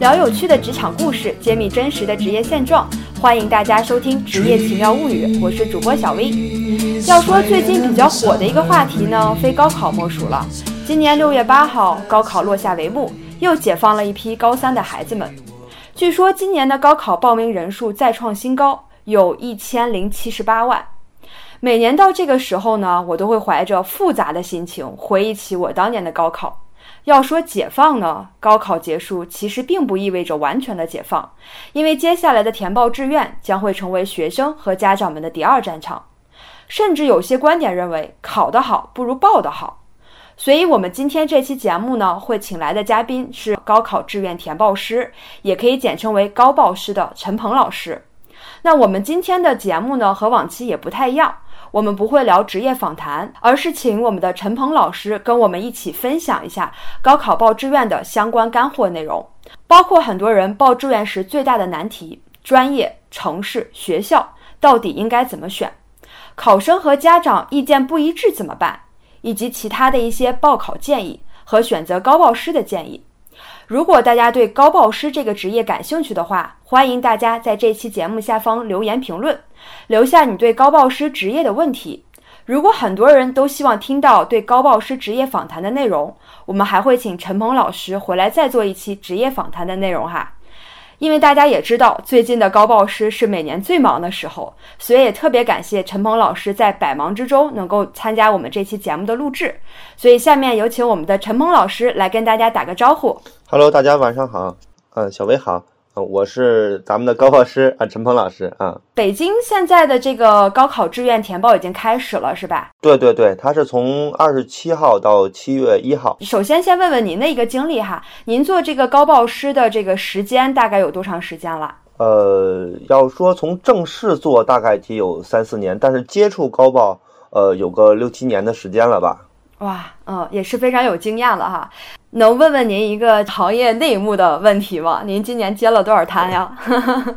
聊有趣的职场故事，揭秘真实的职业现状。欢迎大家收听《职业奇妙物语》，我是主播小薇。要说最近比较火的一个话题呢，非高考莫属了。今年六月八号，高考落下帷幕，又解放了一批高三的孩子们。据说今年的高考报名人数再创新高，有一千零七十八万。每年到这个时候呢，我都会怀着复杂的心情回忆起我当年的高考。要说解放呢，高考结束其实并不意味着完全的解放，因为接下来的填报志愿将会成为学生和家长们的第二战场，甚至有些观点认为考得好不如报得好。所以，我们今天这期节目呢，会请来的嘉宾是高考志愿填报师，也可以简称为高报师的陈鹏老师。那我们今天的节目呢，和往期也不太一样。我们不会聊职业访谈，而是请我们的陈鹏老师跟我们一起分享一下高考报志愿的相关干货内容，包括很多人报志愿时最大的难题：专业、城市、学校到底应该怎么选？考生和家长意见不一致怎么办？以及其他的一些报考建议和选择高报师的建议。如果大家对高报师这个职业感兴趣的话，欢迎大家在这期节目下方留言评论，留下你对高报师职业的问题。如果很多人都希望听到对高报师职业访谈的内容，我们还会请陈鹏老师回来再做一期职业访谈的内容哈。因为大家也知道，最近的高报师是每年最忙的时候，所以也特别感谢陈鹏老师在百忙之中能够参加我们这期节目的录制。所以下面有请我们的陈鹏老师来跟大家打个招呼。Hello，大家晚上好。嗯，小薇好。我是咱们的高考师啊，陈鹏老师啊。北京现在的这个高考志愿填报已经开始了，是吧？对对对，它是从二十七号到七月一号。首先，先问问您的一个经历哈，您做这个高报师的这个时间大概有多长时间了？呃，要说从正式做，大概得有三四年，但是接触高报，呃，有个六七年的时间了吧。哇，嗯，也是非常有经验了哈。能问问您一个行业内幕的问题吗？您今年接了多少摊呀？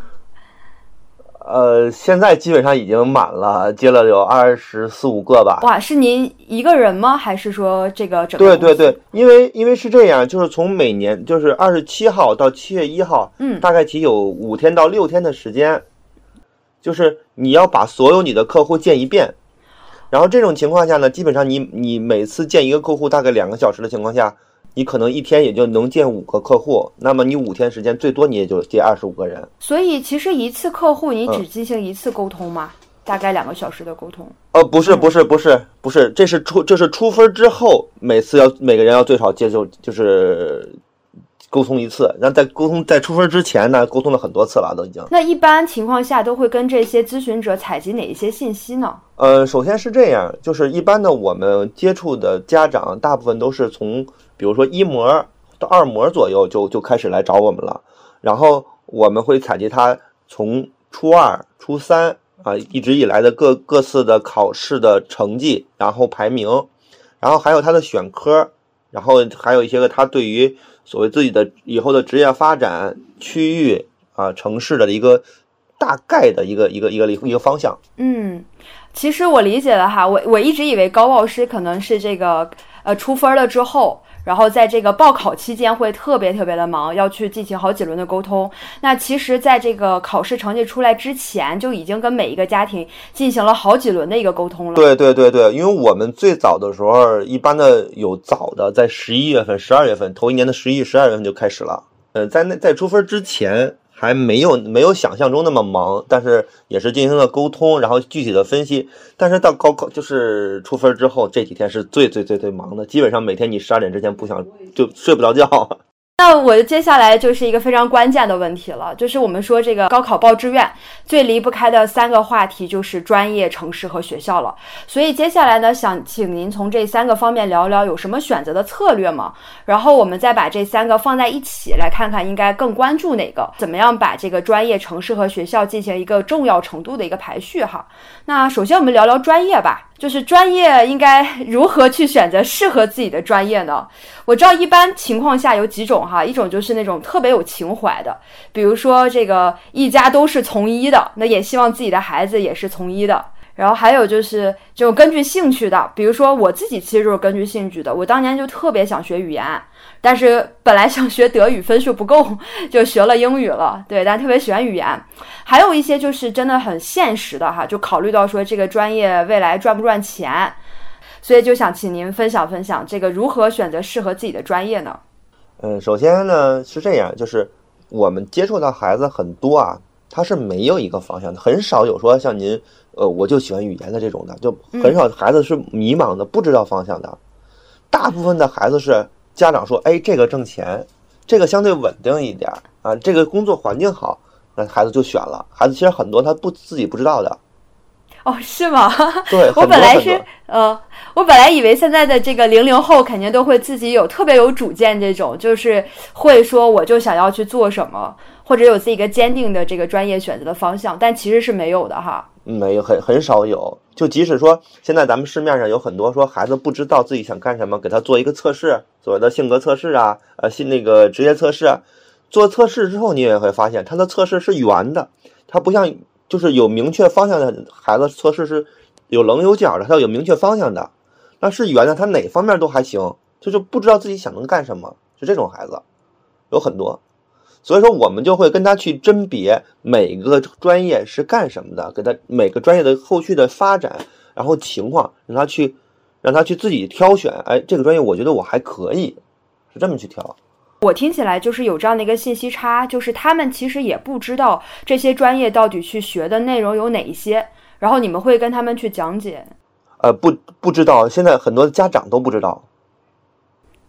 呃，现在基本上已经满了，接了有二十四五个吧。哇，是您一个人吗？还是说这个整？对对对，因为因为是这样，就是从每年就是二十七号到七月一号，嗯，大概其有五天到六天的时间，就是你要把所有你的客户见一遍。然后这种情况下呢，基本上你你每次见一个客户大概两个小时的情况下，你可能一天也就能见五个客户。那么你五天时间最多你也就接二十五个人。所以其实一次客户你只进行一次沟通吗？大概两个小时的沟通？呃，不是不是不是不是，这是出这是出分之后，每次要每个人要最少接受就是。沟通一次，然后在沟通在出分之前呢，沟通了很多次了，都已经。那一般情况下都会跟这些咨询者采集哪一些信息呢？呃，首先是这样，就是一般呢我们接触的家长，大部分都是从比如说一模到二模左右就就开始来找我们了，然后我们会采集他从初二、初三啊一直以来的各各次的考试的成绩，然后排名，然后还有他的选科，然后还有一些个他对于。所谓自己的以后的职业发展区域啊，城市的一个大概的一个一个一个一个方向。嗯，其实我理解了哈，我我一直以为高报师可能是这个呃出分了之后。然后在这个报考期间会特别特别的忙，要去进行好几轮的沟通。那其实，在这个考试成绩出来之前，就已经跟每一个家庭进行了好几轮的一个沟通了。对 对对对，因为我们最早的时候，一般的有早的，在十一月份、十二月份，头一年的十一、十二月份就开始了。呃，在那在出分之前。还没有没有想象中那么忙，但是也是进行了沟通，然后具体的分析。但是到高考就是出分之后，这几天是最最最最忙的，基本上每天你十二点之前不想就睡不着觉。那我接下来就是一个非常关键的问题了，就是我们说这个高考报志愿最离不开的三个话题就是专业、城市和学校了。所以接下来呢，想请您从这三个方面聊聊有什么选择的策略吗？然后我们再把这三个放在一起来看看，应该更关注哪个？怎么样把这个专业、城市和学校进行一个重要程度的一个排序？哈，那首先我们聊聊专业吧。就是专业应该如何去选择适合自己的专业呢？我知道一般情况下有几种哈，一种就是那种特别有情怀的，比如说这个一家都是从医的，那也希望自己的孩子也是从医的。然后还有就是这种根据兴趣的，比如说我自己其实就是根据兴趣的。我当年就特别想学语言，但是本来想学德语，分数不够，就学了英语了。对，但特别喜欢语言。还有一些就是真的很现实的哈，就考虑到说这个专业未来赚不赚钱，所以就想请您分享分享这个如何选择适合自己的专业呢？嗯，首先呢是这样，就是我们接触到孩子很多啊，他是没有一个方向的，很少有说像您。呃，我就喜欢语言的这种的，就很少孩子是迷茫的，不知道方向的。大部分的孩子是家长说，哎，这个挣钱，这个相对稳定一点啊，这个工作环境好，那孩子就选了。孩子其实很多他不自己不知道的。哦，是吗？对，我本来是呃，我本来以为现在的这个零零后肯定都会自己有特别有主见，这种就是会说我就想要去做什么，或者有自己一个坚定的这个专业选择的方向，但其实是没有的哈。没有很很少有，就即使说现在咱们市面上有很多说孩子不知道自己想干什么，给他做一个测试，所谓的性格测试啊，呃，性那个职业测试，做测试之后你也会发现，他的测试是圆的，他不像就是有明确方向的孩子测试是有棱有角的，他有明确方向的，那是圆的，他哪方面都还行，就是不知道自己想能干什么，就这种孩子有很多。所以说，我们就会跟他去甄别每个专业是干什么的，给他每个专业的后续的发展，然后情况，让他去，让他去自己挑选。哎，这个专业我觉得我还可以，是这么去挑。我听起来就是有这样的一个信息差，就是他们其实也不知道这些专业到底去学的内容有哪一些，然后你们会跟他们去讲解。呃，不，不知道，现在很多家长都不知道。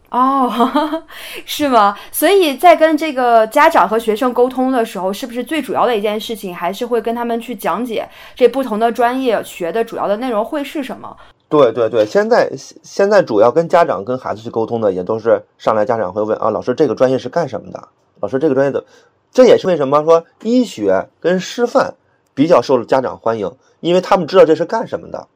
哦，是吗？所以在跟这个家长和学生沟通的时候，是不是最主要的一件事情，还是会跟他们去讲解这不同的专业学的主要的内容会是什么？对对对，现在现在主要跟家长跟孩子去沟通的，也都是上来家长会问啊，老师这个专业是干什么的？老师这个专业的，这也是为什么说医学跟师范比较受家长欢迎，因为他们知道这是干什么的，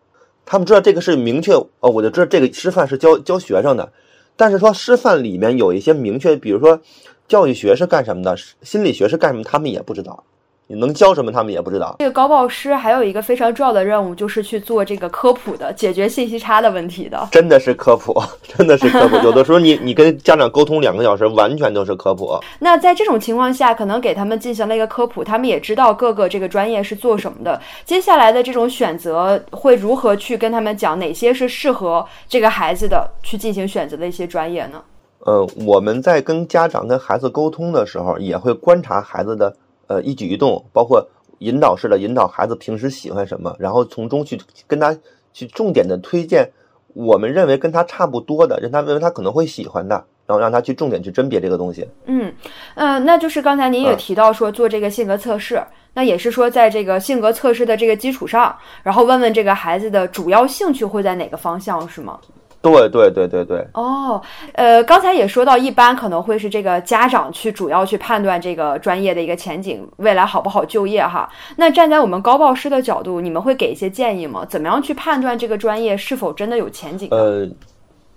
他们知道这个是明确哦，我就知道这个师范是教教学生的。但是说师范里面有一些明确，比如说教育学是干什么的，心理学是干什么，他们也不知道。你能教什么，他们也不知道。这个高报师还有一个非常重要的任务，就是去做这个科普的，解决信息差的问题的。真的是科普，真的是科普。有的时候你你跟家长沟通两个小时，完全都是科普。那在这种情况下，可能给他们进行了一个科普，他们也知道各个这个专业是做什么的。接下来的这种选择会如何去跟他们讲哪些是适合这个孩子的去进行选择的一些专业呢？呃，我们在跟家长跟孩子沟通的时候，也会观察孩子的。呃，一举一动，包括引导式的引导孩子平时喜欢什么，然后从中去跟他去重点的推荐我们认为跟他差不多的，让他认为他可能会喜欢的，然后让他去重点去甄别这个东西。嗯，呃，那就是刚才您也提到说做这个性格测试，那也是说在这个性格测试的这个基础上，然后问问这个孩子的主要兴趣会在哪个方向，是吗？对对对对对。哦，呃，刚才也说到，一般可能会是这个家长去主要去判断这个专业的一个前景，未来好不好就业哈。那站在我们高报师的角度，你们会给一些建议吗？怎么样去判断这个专业是否真的有前景？呃，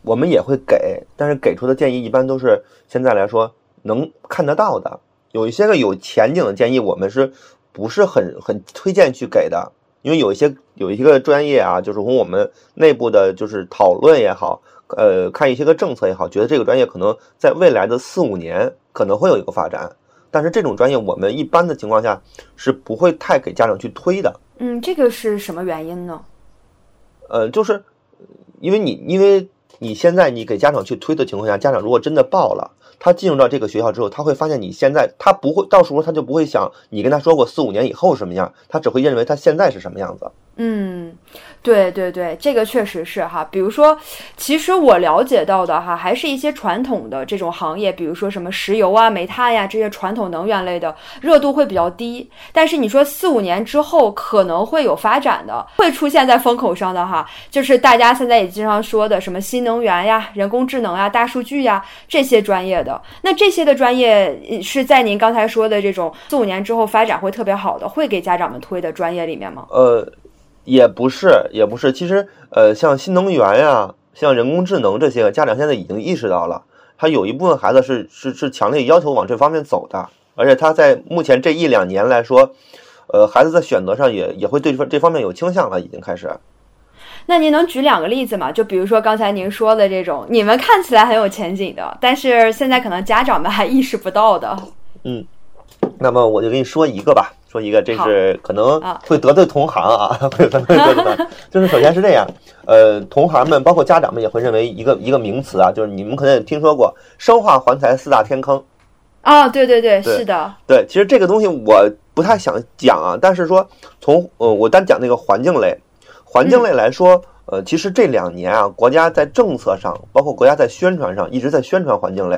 我们也会给，但是给出的建议一般都是现在来说能看得到的。有一些个有前景的建议，我们是不是很很推荐去给的？因为有一些有一些个专业啊，就是从我们内部的，就是讨论也好，呃，看一些个政策也好，觉得这个专业可能在未来的四五年可能会有一个发展。但是这种专业，我们一般的情况下是不会太给家长去推的。嗯，这个是什么原因呢？呃，就是因为你因为你现在你给家长去推的情况下，家长如果真的报了。他进入到这个学校之后，他会发现你现在他不会，到时候他就不会想你跟他说过四五年以后什么样，他只会认为他现在是什么样子。嗯，对对对，这个确实是哈。比如说，其实我了解到的哈，还是一些传统的这种行业，比如说什么石油啊、煤炭呀这些传统能源类的，热度会比较低。但是你说四五年之后可能会有发展的，会出现在风口上的哈，就是大家现在也经常说的什么新能源呀、人工智能呀、大数据呀这些专业的。那这些的专业是在您刚才说的这种四五年之后发展会特别好的，会给家长们推的专业里面吗？呃。也不是，也不是。其实，呃，像新能源呀，像人工智能这些，家长现在已经意识到了。他有一部分孩子是是是强烈要求往这方面走的，而且他在目前这一两年来说，呃，孩子在选择上也也会对这这方面有倾向了，已经开始。那您能举两个例子吗？就比如说刚才您说的这种，你们看起来很有前景的，但是现在可能家长们还意识不到的。嗯，那么我就给你说一个吧，说一个，这是可能会得罪同行啊，会可能会得罪。就是首先是这样，呃，同行们包括家长们也会认为一个一个名词啊，就是你们可能也听说过生化环材四大天坑。啊，对对对，是的，对，其实这个东西我不太想讲啊，但是说从呃，我单讲那个环境类。环境类来说，呃，其实这两年啊，国家在政策上，包括国家在宣传上，一直在宣传环境类。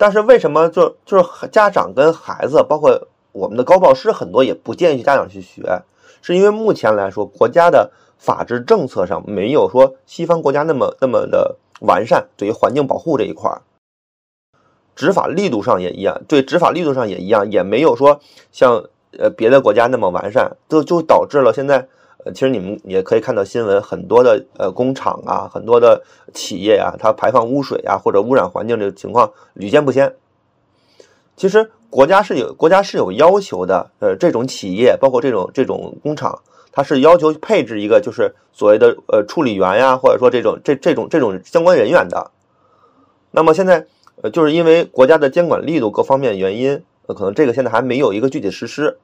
但是为什么就就是家长跟孩子，包括我们的高报师很多也不建议家长去学，是因为目前来说，国家的法制政策上没有说西方国家那么那么的完善，对于环境保护这一块儿，执法力度上也一样，对执法力度上也一样，也没有说像呃别的国家那么完善，就就导致了现在。呃，其实你们也可以看到新闻，很多的呃工厂啊，很多的企业啊，它排放污水啊，或者污染环境这个情况屡见不鲜。其实国家是有国家是有要求的，呃，这种企业包括这种这种工厂，它是要求配置一个就是所谓的呃处理员呀，或者说这种这这种这种相关人员的。那么现在呃，就是因为国家的监管力度各方面原因，呃，可能这个现在还没有一个具体实施。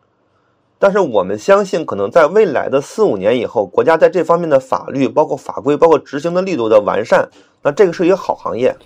但是我们相信，可能在未来的四五年以后，国家在这方面的法律、包括法规、包括执行的力度的完善，那这个是一个好行业。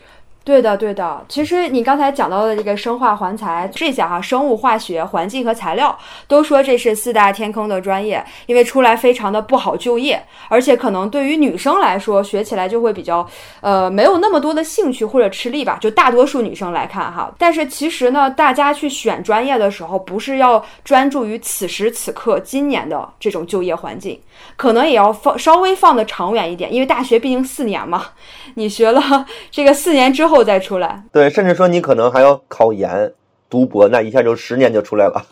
对的，对的。其实你刚才讲到的这个生化环材，这下哈，生物化学、环境和材料都说这是四大天坑的专业，因为出来非常的不好就业，而且可能对于女生来说学起来就会比较呃没有那么多的兴趣或者吃力吧。就大多数女生来看哈，但是其实呢，大家去选专业的时候，不是要专注于此时此刻今年的这种就业环境，可能也要放稍微放的长远一点，因为大学毕竟四年嘛，你学了这个四年之后。再出来，对，甚至说你可能还要考研、读博，那一下就十年就出来了。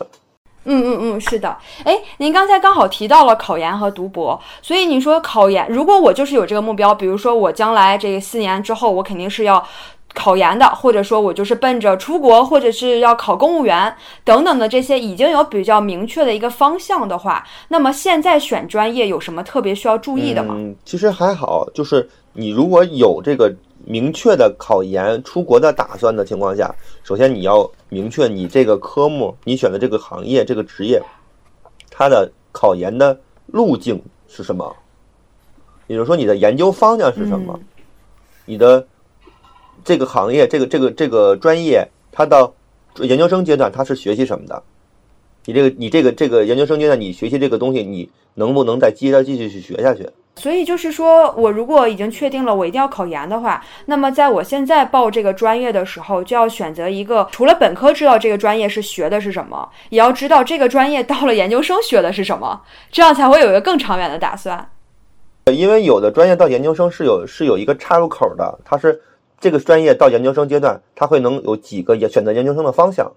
嗯嗯嗯，是的。哎，您刚才刚好提到了考研和读博，所以你说考研，如果我就是有这个目标，比如说我将来这四年之后，我肯定是要考研的，或者说我就是奔着出国，或者是要考公务员等等的这些已经有比较明确的一个方向的话，那么现在选专业有什么特别需要注意的吗？嗯，其实还好，就是你如果有这个。明确的考研出国的打算的情况下，首先你要明确你这个科目，你选的这个行业、这个职业，它的考研的路径是什么？也就是说，你的研究方向是什么？你的这个行业、这个这个这个专业，它到研究生阶段它是学习什么的？你这个你这个这个研究生阶段你学习这个东西，你能不能再接着继续去学下去？所以就是说，我如果已经确定了我一定要考研的话，那么在我现在报这个专业的时候，就要选择一个除了本科知道这个专业是学的是什么，也要知道这个专业到了研究生学的是什么，这样才会有一个更长远的打算。因为有的专业到研究生是有是有一个岔路口的，它是这个专业到研究生阶段，它会能有几个选择研究生的方向。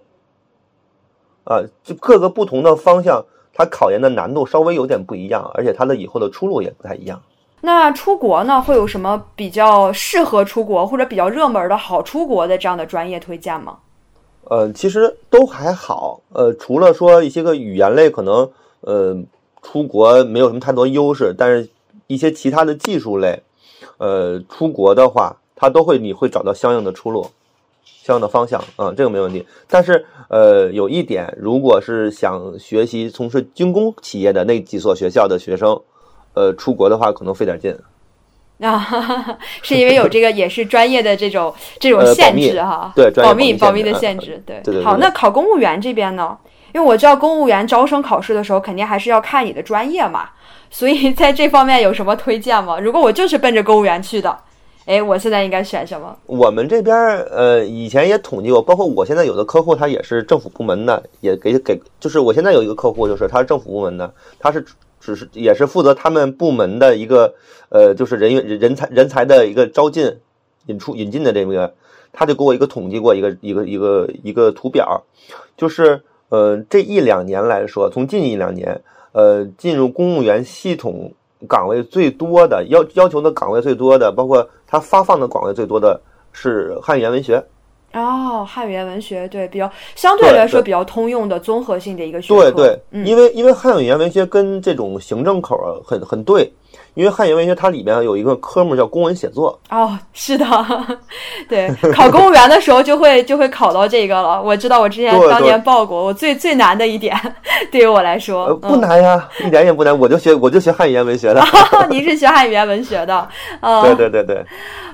啊，就各个不同的方向。它考研的难度稍微有点不一样，而且它的以后的出路也不太一样。那出国呢，会有什么比较适合出国或者比较热门的好出国的这样的专业推荐吗？呃，其实都还好。呃，除了说一些个语言类可能呃出国没有什么太多优势，但是一些其他的技术类，呃，出国的话，它都会你会找到相应的出路。相应的方向，嗯，这个没问题。但是，呃，有一点，如果是想学习从事军工企业的那几所学校的学生，呃，出国的话可能费点劲。啊，是因为有这个也是专业的这种这种限制哈，对，保密保密的限制，对对。好，那考公务员这边呢？因为我知道公务员招生考试的时候，肯定还是要看你的专业嘛，所以在这方面有什么推荐吗？如果我就是奔着公务员去的。哎，我现在应该选什么？我们这边呃，以前也统计过，包括我现在有的客户，他也是政府部门的，也给给，就是我现在有一个客户，就是他是政府部门的，他是只是也是负责他们部门的一个呃，就是人员人才人才的一个招进、引出、引进的这个，他就给我一个统计过一个一个一个一个图表，就是呃，这一两年来说，从近一两年，呃，进入公务员系统。岗位最多的要要求的岗位最多的，包括他发放的岗位最多的是汉语言文学。哦，汉语言文学对比较相对来说比较通用的综合性的一个学科。对对，嗯，因为因为汉语言文学跟这种行政口儿很很对。因为汉语文学它里面有一个科目叫公文写作哦，是的，对，考公务员的时候就会就会考到这个了。我知道，我之前当年报过，我最最难的一点，对于我来说不难呀，一点也不难。我就学我就学汉语言文学的，您是学汉语言文学的，嗯，对对对对。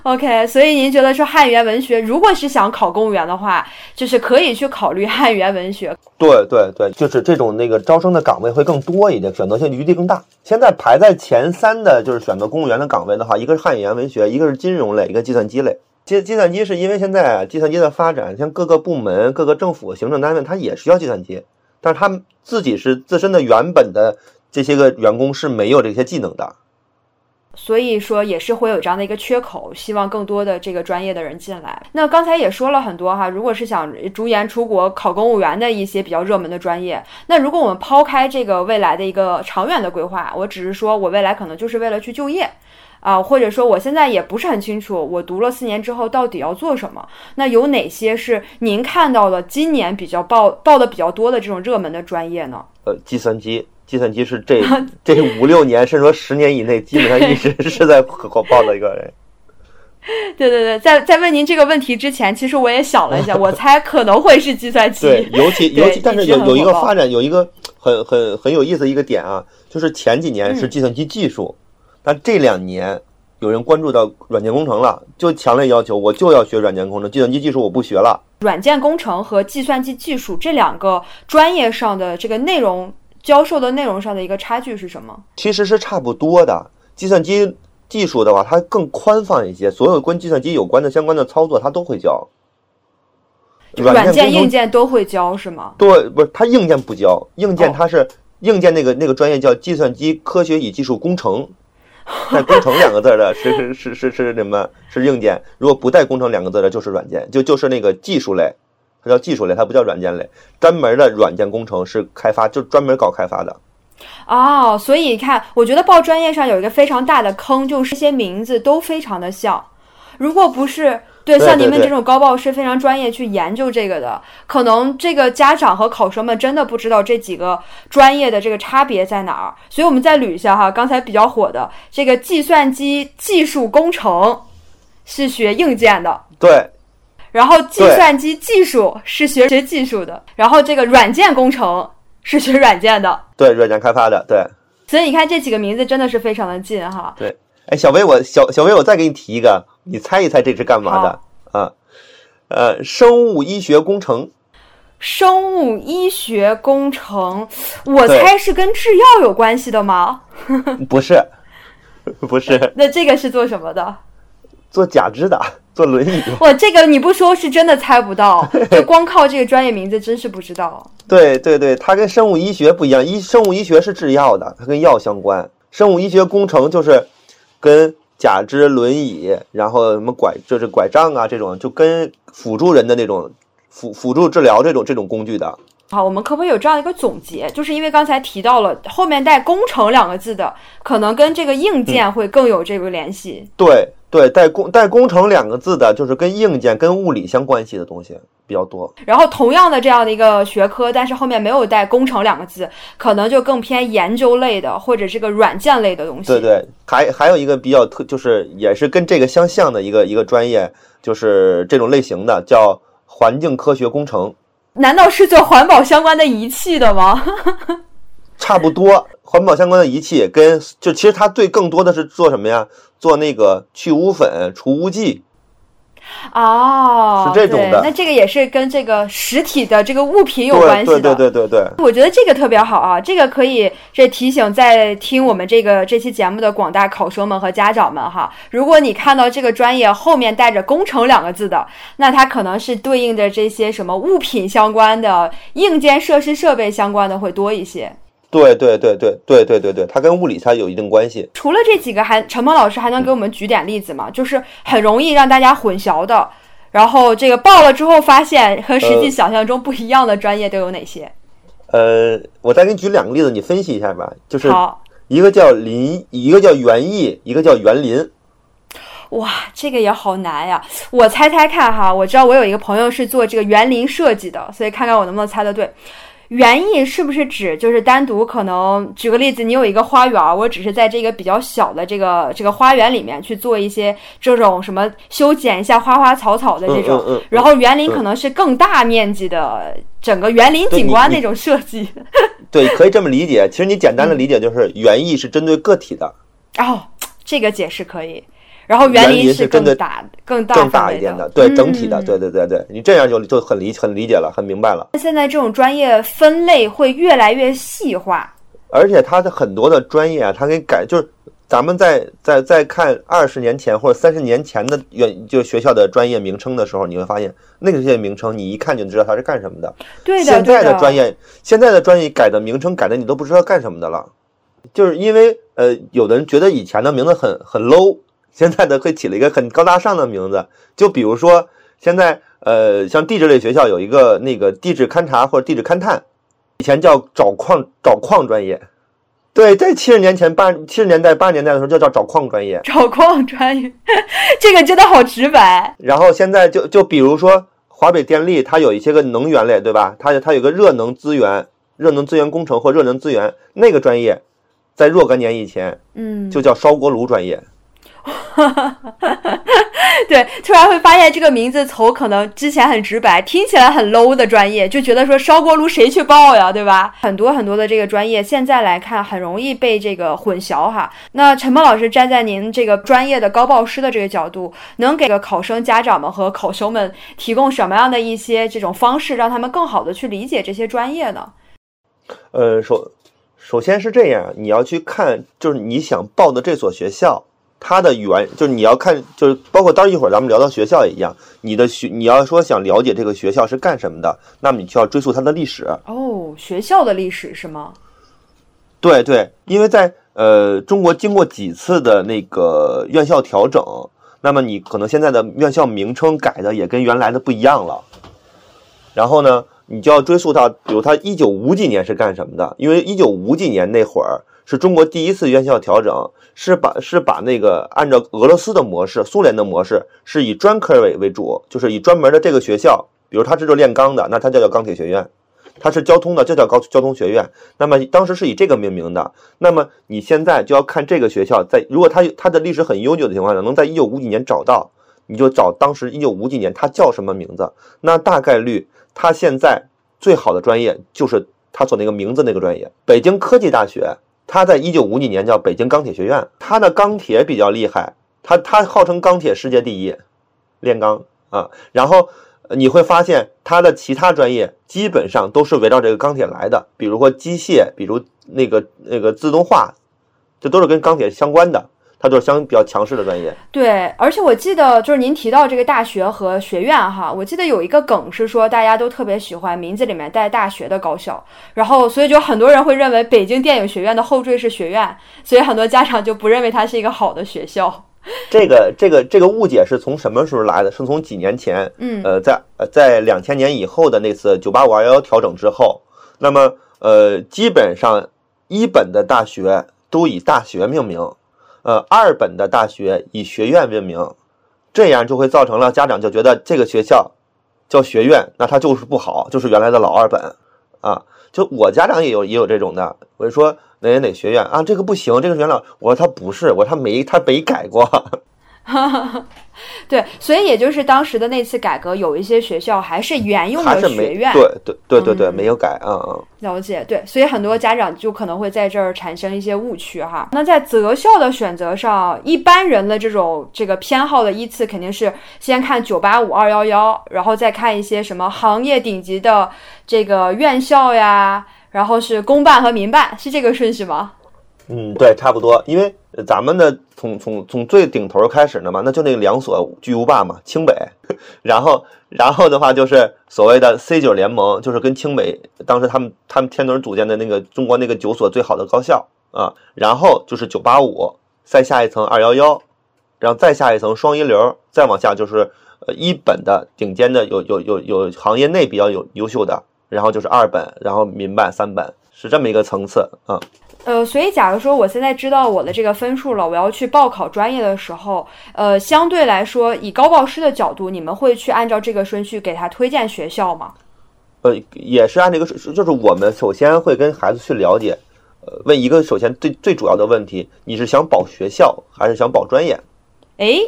OK，所以您觉得说汉语言文学，如果是想考公务员的话，就是可以去考虑汉语言文学。对对对，就是这种那个招生的岗位会更多一点，选择性余地更大。现在排在前三的就是选择公务员的岗位的话，一个是汉语言文学，一个是金融类，一个计算机类。计计算机是因为现在计算机的发展，像各个部门、各个政府行政单位，它也需要计算机，但是他们自己是自身的原本的这些个员工是没有这些技能的。所以说也是会有这样的一个缺口，希望更多的这个专业的人进来。那刚才也说了很多哈，如果是想逐研出国考公务员的一些比较热门的专业，那如果我们抛开这个未来的一个长远的规划，我只是说我未来可能就是为了去就业啊，或者说我现在也不是很清楚，我读了四年之后到底要做什么。那有哪些是您看到的今年比较报报的比较多的这种热门的专业呢？呃，计算机。计算机是这 这五六年，甚至说十年以内，基本上一直是在火爆的一个人。对对对，在在问您这个问题之前，其实我也想了一下，我猜可能会是计算机。对，尤其 尤其，但是有有一个发展，有一个很很很有意思的一个点啊，就是前几年是计算机技术，但这两年有人关注到软件工程了，就强烈要求我就要学软件工程，计算机技术我不学了。软件工程和计算机技术这两个专业上的这个内容。教授的内容上的一个差距是什么？其实是差不多的。计算机技术的话，它更宽泛一些，所有跟计算机有关的相关的操作，它都会教。软件、硬件都会教是吗？对，不是，它硬件不教，硬件它是硬件那个那个专业叫计算机科学与技术工程，带“工程”两个字的是是是是是什么？是硬件。如果不带“工程”两个字的，就是软件，就就是那个技术类。它叫技术类，它不叫软件类。专门的软件工程是开发，就专门搞开发的。哦，所以你看，我觉得报专业上有一个非常大的坑，就是这些名字都非常的像。如果不是对像您们这种高报是非常专业去研究这个的，可能这个家长和考生们真的不知道这几个专业的这个差别在哪儿。所以我们再捋一下哈，刚才比较火的这个计算机技术工程是学硬件的，对。然后计算机技术是学学技术的，然后这个软件工程是学软件的，对，软件开发的，对。所以你看这几个名字真的是非常的近哈。对，哎，小薇，我小小薇，我再给你提一个，你猜一猜这是干嘛的啊？呃，生物医学工程。生物医学工程，我猜是跟制药有关系的吗？不是，不是。那这个是做什么的？做假肢的。坐轮椅，哇，这个你不说是真的猜不到，就光靠这个专业名字真是不知道。对对对，它跟生物医学不一样，医生物医学是制药的，它跟药相关。生物医学工程就是跟假肢、轮椅，然后什么拐，就是拐杖啊这种，就跟辅助人的那种辅辅助治疗这种这种工具的。好，我们可不可以有这样一个总结？就是因为刚才提到了后面带“工程”两个字的，可能跟这个硬件会更有这个联系。对。对，带工带工程两个字的，就是跟硬件、跟物理相关系的东西比较多。然后同样的这样的一个学科，但是后面没有带工程两个字，可能就更偏研究类的或者这个软件类的东西。对对，还还有一个比较特，就是也是跟这个相像的一个一个专业，就是这种类型的叫环境科学工程。难道是做环保相关的仪器的吗？差不多，环保相关的仪器跟就其实它对更多的是做什么呀？做那个去污粉、除污剂。哦，是这种的。那这个也是跟这个实体的这个物品有关系的。对对对对对。我觉得这个特别好啊，这个可以这提醒在听我们这个这期节目的广大考生们和家长们哈。如果你看到这个专业后面带着“工程”两个字的，那它可能是对应着这些什么物品相关的、硬件设施设备相关的会多一些。对对对对对对对对，它跟物理它有一定关系。除了这几个，还陈鹏老师还能给我们举点例子吗？就是很容易让大家混淆的，然后这个报了之后发现和实际想象中不一样的专业都有哪些？呃，我再给你举两个例子，你分析一下吧。就是好，一个叫林，一个叫园艺，一个叫园林。哇，这个也好难呀！我猜猜看哈，我知道我有一个朋友是做这个园林设计的，所以看看我能不能猜得对。园艺是不是指就是单独可能？举个例子，你有一个花园，我只是在这个比较小的这个这个花园里面去做一些这种什么修剪一下花花草草的这种，然后园林可能是更大面积的整个园林景观那种设计。对，可以这么理解。其实你简单的理解就是园艺是针对个体的。哦，这个解释可以。然后园林是更大、更大、更大一点的，对整体的，对对对对，你这样就就很理很理解了，很明白了。那现在这种专业分类会越来越细化，而且它的很多的专业啊，它给改，就是咱们在在在看二十年前或者三十年前的院就学校的专业名称的时候，你会发现那个些名称，你一看就知道它是干什么的。对的，现在的专业，现在的专业改的名称改的你都不知道干什么的了，就是因为呃，有的人觉得以前的名字很很 low。现在呢会起了一个很高大上的名字，就比如说现在呃，像地质类学校有一个那个地质勘察或者地质勘探，以前叫找矿找矿专业，对，在七十年前八七十年代八十年代的时候就叫找矿专业，找矿专业，这个真的好直白。然后现在就就比如说华北电力，它有一些个能源类，对吧？它它有个热能资源、热能资源工程或热能资源那个专业，在若干年以前，嗯，就叫烧锅炉专业。哈哈哈哈哈对，突然会发现这个名字从可能之前很直白，听起来很 low 的专业，就觉得说烧锅炉谁去报呀，对吧？很多很多的这个专业，现在来看很容易被这个混淆哈。那陈梦老师站在您这个专业的高报师的这个角度，能给个考生家长们和考生们提供什么样的一些这种方式，让他们更好的去理解这些专业呢？呃，首首先是这样，你要去看，就是你想报的这所学校。它的原就是你要看，就是包括到一会儿咱们聊到学校也一样，你的学你要说想了解这个学校是干什么的，那么你就要追溯它的历史。哦，学校的历史是吗？对对，因为在呃中国经过几次的那个院校调整，那么你可能现在的院校名称改的也跟原来的不一样了。然后呢，你就要追溯到，比如它一九五几年是干什么的？因为一九五几年那会儿。是中国第一次院校调整，是把是把那个按照俄罗斯的模式、苏联的模式，是以专科为为主，就是以专门的这个学校，比如他是做炼钢的，那他就叫钢铁学院；他是交通的，就叫高交通学院。那么当时是以这个命名的。那么你现在就要看这个学校在，如果它它的历史很悠久的情况下，能在一九五几年找到，你就找当时一九五几年他叫什么名字，那大概率他现在最好的专业就是他所那个名字那个专业，北京科技大学。他在一九五几年叫北京钢铁学院，他的钢铁比较厉害，他他号称钢铁世界第一，炼钢啊。然后你会发现他的其他专业基本上都是围绕这个钢铁来的，比如说机械，比如那个那个自动化，这都是跟钢铁相关的。它就是相比较强势的专业，对，而且我记得就是您提到这个大学和学院哈，我记得有一个梗是说大家都特别喜欢名字里面带大学的高校，然后所以就很多人会认为北京电影学院的后缀是学院，所以很多家长就不认为它是一个好的学校。这个这个这个误解是从什么时候来的？是从几年前，嗯，呃，在呃在两千年以后的那次九八五二幺幺调整之后，那么呃基本上一本的大学都以大学命名。呃，二本的大学以学院命名，这样就会造成了家长就觉得这个学校叫学院，那它就是不好，就是原来的老二本啊。就我家长也有也有这种的，我就说哪哪哪学院啊，这个不行，这个原来我说他不是，我说他没他没改过。对，所以也就是当时的那次改革，有一些学校还是沿用了学院，对对对对对，没有改嗯嗯。了解，对，所以很多家长就可能会在这儿产生一些误区哈。那在择校的选择上，一般人的这种这个偏好的依次肯定是先看九八五二幺幺，然后再看一些什么行业顶级的这个院校呀，然后是公办和民办，是这个顺序吗？嗯，对，差不多，因为咱们的从从从最顶头开始的嘛，那就那两所巨无霸嘛，清北，然后然后的话就是所谓的 C 九联盟，就是跟清北当时他们他们天团组建的那个中国那个九所最好的高校啊，然后就是九八五，再下一层二幺幺，然后再下一层双一流，再往下就是呃一本的顶尖的有有有有行业内比较有优秀的，然后就是二本，然后民办三本，是这么一个层次啊。呃，所以假如说我现在知道我的这个分数了，我要去报考专业的时候，呃，相对来说，以高报师的角度，你们会去按照这个顺序给他推荐学校吗？呃，也是按这个顺，就是我们首先会跟孩子去了解，呃，问一个首先最最主要的问题，你是想保学校还是想保专业？诶，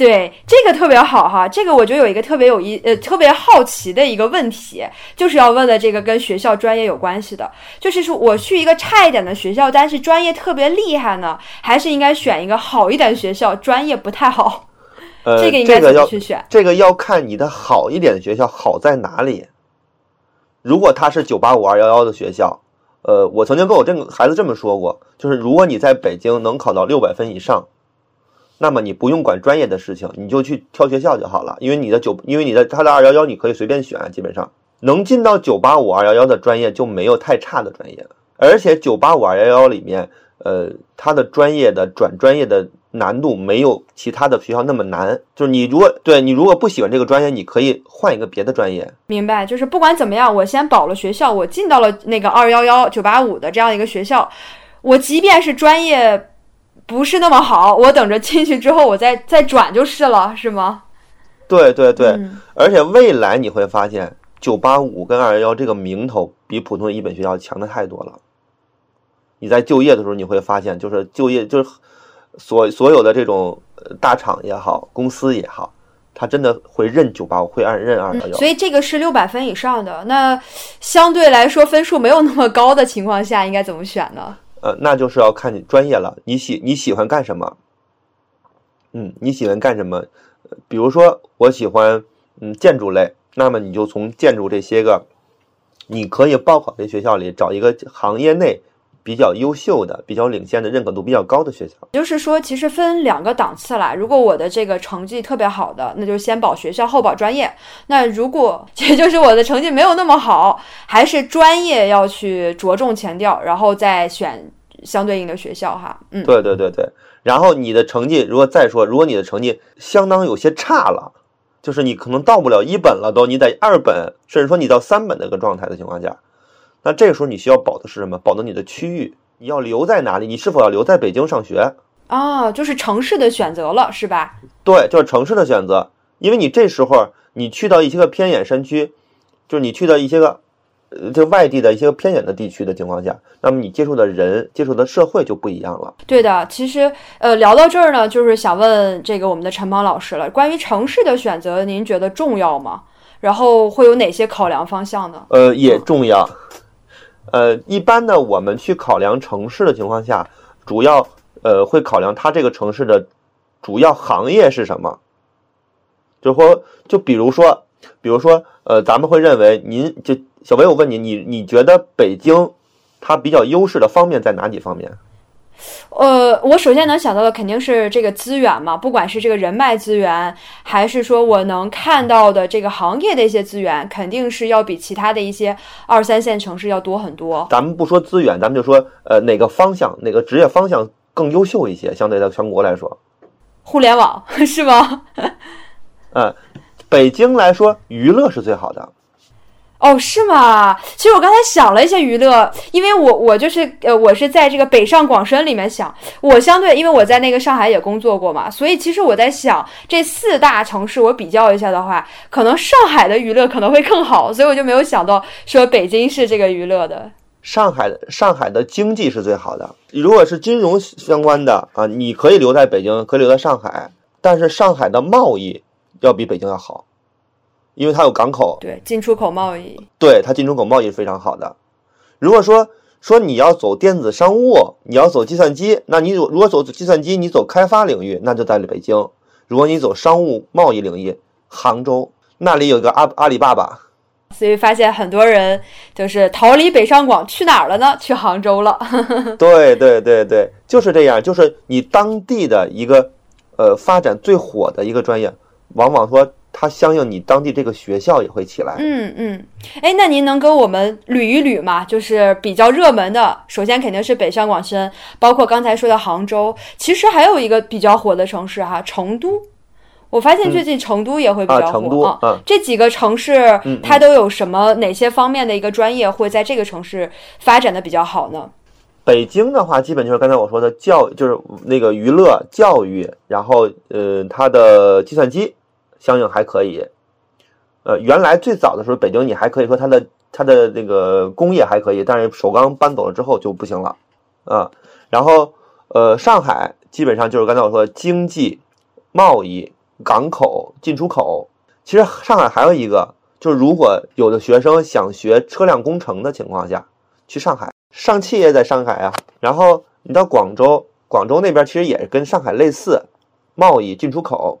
对，这个特别好哈，这个我觉得有一个特别有意呃特别好奇的一个问题，就是要问的这个跟学校专业有关系的，就是说我去一个差一点的学校，但是专业特别厉害呢，还是应该选一个好一点的学校，专业不太好？呃，这个应该怎么去选？这个要看你的好一点的学校好在哪里。如果他是九八五二幺幺的学校，呃，我曾经跟我这个孩子这么说过，就是如果你在北京能考到六百分以上，那么你不用管专业的事情，你就去挑学校就好了，因为你的九，因为你的他的二幺幺你可以随便选，基本上。能进到九八五二幺幺的专业就没有太差的专业，而且九八五二幺幺里面，呃，它的专业的转专业的难度没有其他的学校那么难，就是你如果对你如果不喜欢这个专业，你可以换一个别的专业。明白，就是不管怎么样，我先保了学校，我进到了那个二幺幺九八五的这样一个学校，我即便是专业不是那么好，我等着进去之后我再再转就是了，是吗？对对对，嗯而且未来你会发现，九八五跟二幺幺这个名头比普通的一本学校强的太多了。你在就业的时候，你会发现，就是就业就是所所有的这种呃大厂也好，公司也好，他真的会认九八五，会按认二幺幺。所以这个是六百分以上的，那相对来说分数没有那么高的情况下，应该怎么选呢？呃，那就是要看你专业了，你喜你喜欢干什么？嗯，你喜欢干什么？比如说我喜欢嗯建筑类，那么你就从建筑这些个你可以报考这学校里找一个行业内比较优秀的、比较领先的、认可度比较高的学校。就是说，其实分两个档次啦。如果我的这个成绩特别好的，那就先保学校后保专业。那如果也就是我的成绩没有那么好，还是专业要去着重强调，然后再选相对应的学校哈。嗯，对对对对。然后你的成绩，如果再说，如果你的成绩相当有些差了，就是你可能到不了一本了都，你得二本，甚至说你到三本的一个状态的情况下，那这个时候你需要保的是什么？保的你的区域，你要留在哪里？你是否要留在北京上学？啊，就是城市的选择了，是吧？对，就是城市的选择，因为你这时候你去到一些个偏远山区，就是你去到一些个呃就外地的一些个偏远的地区的情况下，那么你接触的人、接触的社会就不一样了。对的，其实呃聊到这儿呢，就是想问这个我们的陈邦老师了，关于城市的选择，您觉得重要吗？然后会有哪些考量方向呢？呃，也重要。呃，一般呢，我们去考量城市的情况下，主要呃会考量它这个城市的主要行业是什么。就说，就比如说，比如说，呃，咱们会认为您就小薇，我问你，你你觉得北京它比较优势的方面在哪几方面？呃，我首先能想到的肯定是这个资源嘛，不管是这个人脉资源，还是说我能看到的这个行业的一些资源，肯定是要比其他的一些二三线城市要多很多。咱们不说资源，咱们就说呃哪个方向，哪个职业方向更优秀一些，相对在全国来说。互联网 是吗？嗯，北京来说，娱乐是最好的。哦，是吗？其实我刚才想了一些娱乐，因为我我就是呃，我是在这个北上广深里面想，我相对因为我在那个上海也工作过嘛，所以其实我在想这四大城市我比较一下的话，可能上海的娱乐可能会更好，所以我就没有想到说北京是这个娱乐的。上海上海的经济是最好的，如果是金融相关的啊，你可以留在北京，可以留在上海，但是上海的贸易要比北京要好，因为它有港口，对，进出口贸易。对它进出口贸易是非常好的。如果说说你要走电子商务，你要走计算机，那你如果走计算机，你走开发领域，那就在北京；如果你走商务贸易领域，杭州那里有一个阿阿里巴巴。所以发现很多人就是逃离北上广去哪儿了呢？去杭州了。对对对对，就是这样，就是你当地的一个呃发展最火的一个专业，往往说它相应你当地这个学校也会起来。嗯嗯，哎，那您能跟我们捋一捋吗？就是比较热门的，首先肯定是北上广深，包括刚才说的杭州，其实还有一个比较火的城市哈，成都。我发现最近成都也会比啊，较成都火啊，这几个城市它都有什么哪些方面的一个专业会在这个城市发展的比较好呢？北京的话，基本就是刚才我说的教，就是那个娱乐教育，然后呃，它的计算机相应还可以。呃，原来最早的时候，北京你还可以说它的它的那个工业还可以，但是首钢搬走了之后就不行了啊。然后呃，上海基本上就是刚才我说的经济、贸易、港口、进出口。其实上海还有一个，就是如果有的学生想学车辆工程的情况下，去上海。上汽也在上海啊，然后你到广州，广州那边其实也是跟上海类似，贸易进出口。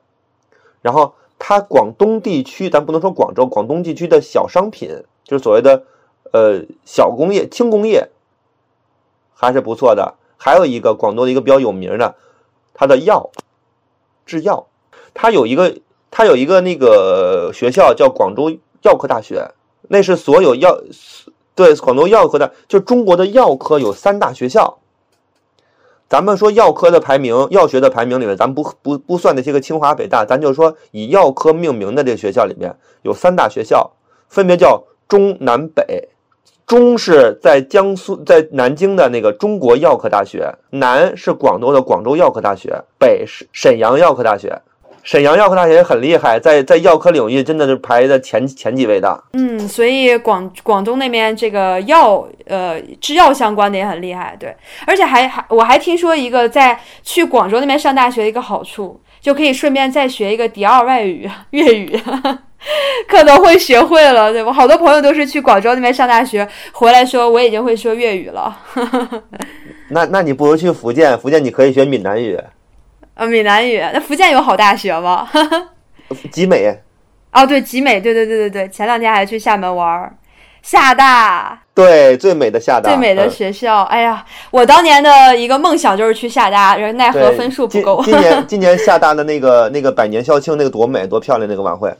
然后它广东地区，咱不能说广州，广东地区的小商品，就是所谓的呃小工业、轻工业，还是不错的。还有一个广东的一个比较有名的，它的药制药，它有一个它有一个那个学校叫广州药科大学，那是所有药。对，广东药科的，就中国的药科有三大学校。咱们说药科的排名，药学的排名里面，咱不不不算那些个清华北大，咱就说以药科命名的这个学校里面有三大学校，分别叫中南北。中是在江苏，在南京的那个中国药科大学，南是广东的广州药科大学，北是沈阳药科大学。沈阳药科大学也很厉害，在在药科领域真的是排在前前几位的。嗯，所以广广东那边这个药呃制药相关的也很厉害，对。而且还还我还听说一个在去广州那边上大学的一个好处，就可以顺便再学一个第二外语粤语，可能会学会了，对吧？好多朋友都是去广州那边上大学回来说我已经会说粤语了。那那你不如去福建，福建你可以学闽南语。呃，闽南语，那福建有好大学吗？集美。哦，对，集美，对对对对对，前两天还去厦门玩儿，厦大，对，最美的厦大，最美的学校。哎呀，我当年的一个梦想就是去厦大，奈何分数不够。今年今年厦大的那个那个百年校庆，那个多美多漂亮那个晚会，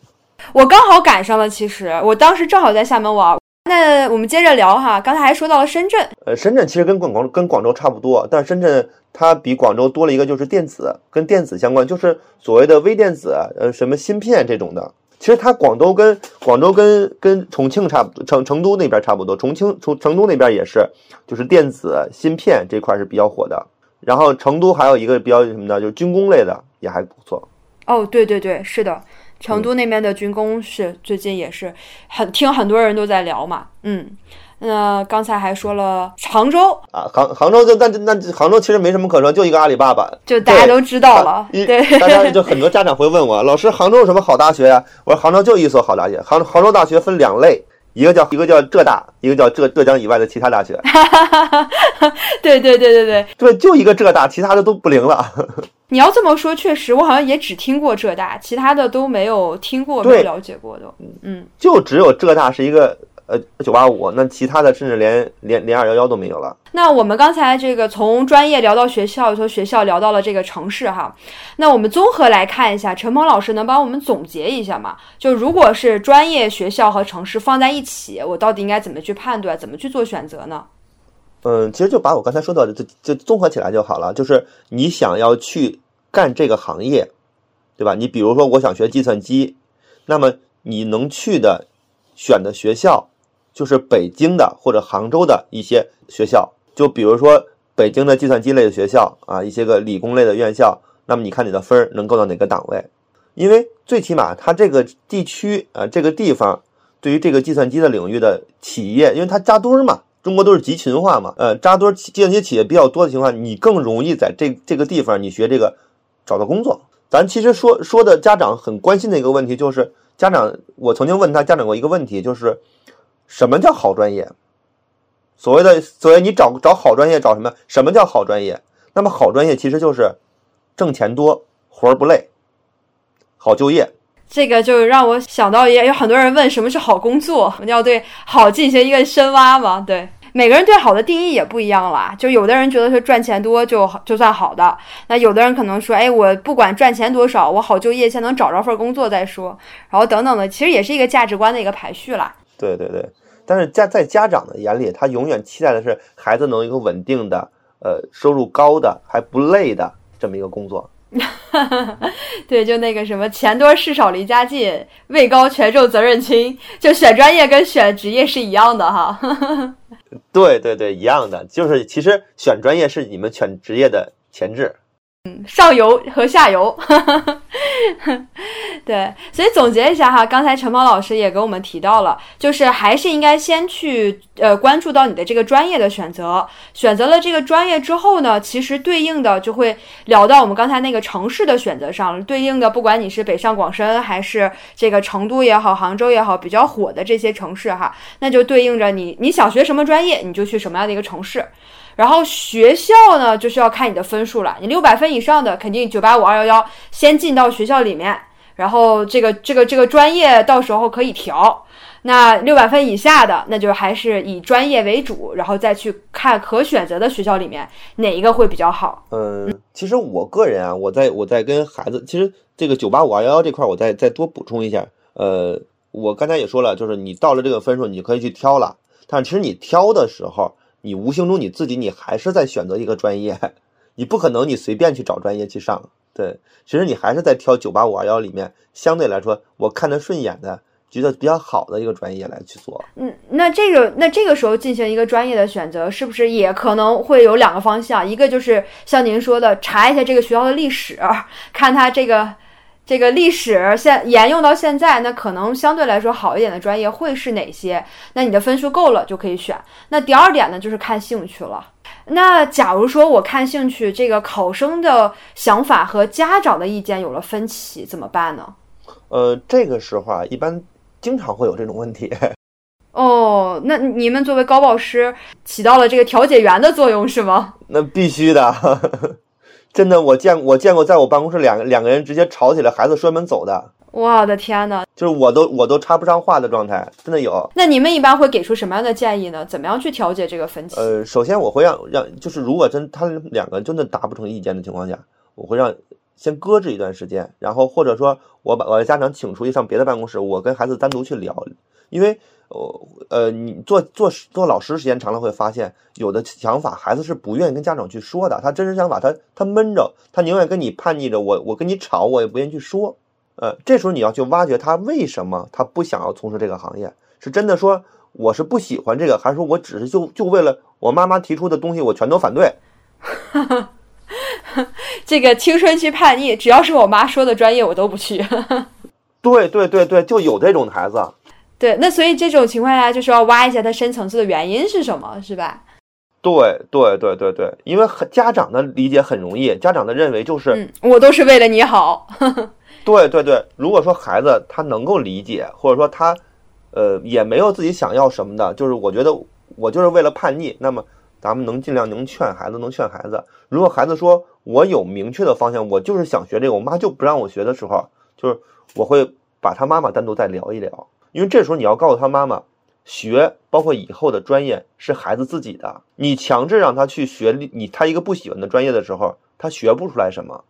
我刚好赶上了。其实我当时正好在厦门玩。那我们接着聊哈，刚才还说到了深圳。呃，深圳其实跟广广跟广州差不多，但是深圳它比广州多了一个，就是电子，跟电子相关，就是所谓的微电子，呃，什么芯片这种的。其实它广州跟广州跟跟重庆差不多，成成都那边差不多，重庆成成都那边也是，就是电子芯片这块是比较火的。然后成都还有一个比较什么的，就是军工类的也还不错。哦，对对对，是的。成都那边的军工是最近也是很听很多人都在聊嘛，嗯，那刚才还说了杭州啊，杭杭州就那那杭州其实没什么可说，就一个阿里巴巴，就大家都知道了，对，大家就很多家长会问我，老师杭州有什么好大学呀？我说杭州就一所好大学，杭杭州大学分两类。一个叫一个叫浙大，一个叫浙浙江以外的其他大学。对对对对对，对，就一个浙大，其他的都不灵了。你要这么说，确实，我好像也只听过浙大，其他的都没有听过，没有了解过的。嗯，就只有浙大是一个。呃，九八五，那其他的甚至连连连二幺幺都没有了。那我们刚才这个从专业聊到学校，从学校聊到了这个城市哈。那我们综合来看一下，陈鹏老师能帮我们总结一下吗？就如果是专业学校和城市放在一起，我到底应该怎么去判断，怎么去做选择呢？嗯，其实就把我刚才说到的就就综合起来就好了。就是你想要去干这个行业，对吧？你比如说我想学计算机，那么你能去的选的学校。就是北京的或者杭州的一些学校，就比如说北京的计算机类的学校啊，一些个理工类的院校，那么你看你的分儿能够到哪个档位？因为最起码它这个地区啊，这个地方对于这个计算机的领域的企业，因为它扎堆儿嘛，中国都是集群化嘛，呃，扎堆儿计算机企业比较多的情况，你更容易在这这个地方你学这个找到工作。咱其实说说的家长很关心的一个问题就是，家长我曾经问他家长过一个问题就是。什么叫好专业？所谓的所谓你找找好专业找什么？什么叫好专业？那么好专业其实就是挣钱多，活儿不累，好就业。这个就让我想到也有很多人问什么是好工作，要对好进行一个深挖嘛。对，每个人对好的定义也不一样啦。就有的人觉得说赚钱多就就算好的，那有的人可能说，哎，我不管赚钱多少，我好就业先能找着份工作再说，然后等等的，其实也是一个价值观的一个排序啦。对对对。但是家在家长的眼里，他永远期待的是孩子能有一个稳定的、呃收入高的还不累的这么一个工作。对，就那个什么钱多事少离家近，位高权重责任轻，就选专业跟选职业是一样的哈。对对对，一样的，就是其实选专业是你们选职业的前置。嗯，上游和下游，对，所以总结一下哈，刚才陈宝老师也给我们提到了，就是还是应该先去呃关注到你的这个专业的选择，选择了这个专业之后呢，其实对应的就会聊到我们刚才那个城市的选择上，对应的不管你是北上广深还是这个成都也好，杭州也好，比较火的这些城市哈，那就对应着你你想学什么专业，你就去什么样的一个城市。然后学校呢，就是要看你的分数了。你六百分以上的，肯定九八五二幺幺先进到学校里面。然后这个这个这个专业到时候可以调。那六百分以下的，那就还是以专业为主，然后再去看可选择的学校里面哪一个会比较好。嗯，其实我个人啊，我在我在跟孩子，其实这个九八五二幺幺这块，我再再多补充一下。呃，我刚才也说了，就是你到了这个分数，你可以去挑了。但其实你挑的时候。你无形中你自己，你还是在选择一个专业，你不可能你随便去找专业去上。对，其实你还是在挑九八五二幺里面相对来说我看得顺眼的，觉得比较好的一个专业来去做。嗯，那这个那这个时候进行一个专业的选择，是不是也可能会有两个方向？一个就是像您说的，查一下这个学校的历史，看它这个。这个历史现沿用到现在，那可能相对来说好一点的专业会是哪些？那你的分数够了就可以选。那第二点呢，就是看兴趣了。那假如说我看兴趣，这个考生的想法和家长的意见有了分歧，怎么办呢？呃，这个时候啊，一般经常会有这种问题。哦，那你们作为高保师起到了这个调解员的作用是吗？那必须的。真的，我见我见过，在我办公室两个两个人直接吵起来，孩子摔门走的。我的天呐，就是我都我都插不上话的状态，真的有。那你们一般会给出什么样的建议呢？怎么样去调节这个分歧？呃，首先我会让让，就是如果真他两个真的达不成意见的情况下，我会让先搁置一段时间，然后或者说我把我的家长请出去上别的办公室，我跟孩子单独去聊，因为。呃呃，你做做做老师时间长了，会发现有的想法孩子是不愿意跟家长去说的，他真实想法他他闷着，他宁愿跟你叛逆着，我我跟你吵，我也不愿意去说。呃，这时候你要去挖掘他为什么他不想要从事这个行业，是真的说我是不喜欢这个，还是说我只是就就为了我妈妈提出的东西我全都反对？这个青春期叛逆，只要是我妈说的专业我都不去。对对对对，就有这种孩子。对，那所以这种情况下，就是要挖一下他深层次的原因是什么，是吧？对对对对对，因为家长的理解很容易，家长的认为就是，我都是为了你好。对对对，如果说孩子他能够理解，或者说他，呃，也没有自己想要什么的，就是我觉得我就是为了叛逆，那么咱们能尽量能劝孩子，能劝孩子。如果孩子说我有明确的方向，我就是想学这个，我妈就不让我学的时候，就是我会把他妈妈单独再聊一聊。因为这时候你要告诉他妈妈，学包括以后的专业是孩子自己的，你强制让他去学你他一个不喜欢的专业的时候，他学不出来什么。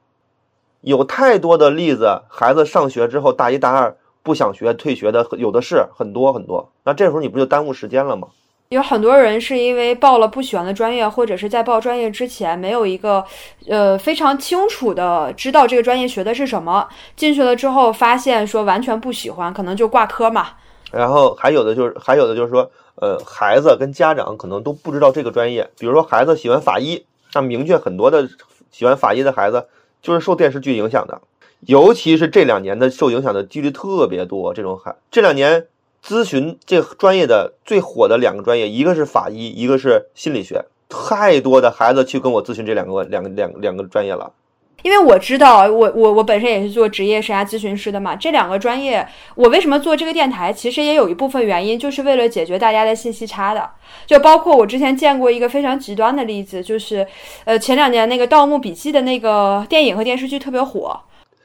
有太多的例子，孩子上学之后大一大二不想学退学的有的是很多很多，那这时候你不就耽误时间了吗？有很多人是因为报了不喜欢的专业，或者是在报专业之前没有一个，呃，非常清楚的知道这个专业学的是什么，进去了之后发现说完全不喜欢，可能就挂科嘛。然后还有的就是，还有的就是说，呃，孩子跟家长可能都不知道这个专业。比如说孩子喜欢法医，那明确很多的喜欢法医的孩子就是受电视剧影响的，尤其是这两年的受影响的几率特别多。这种孩这两年。咨询这专业的最火的两个专业，一个是法医，一个是心理学。太多的孩子去跟我咨询这两个两个两两个专业了。因为我知道，我我我本身也是做职业生涯咨询师的嘛。这两个专业，我为什么做这个电台？其实也有一部分原因，就是为了解决大家的信息差的。就包括我之前见过一个非常极端的例子，就是呃前两年那个《盗墓笔记》的那个电影和电视剧特别火。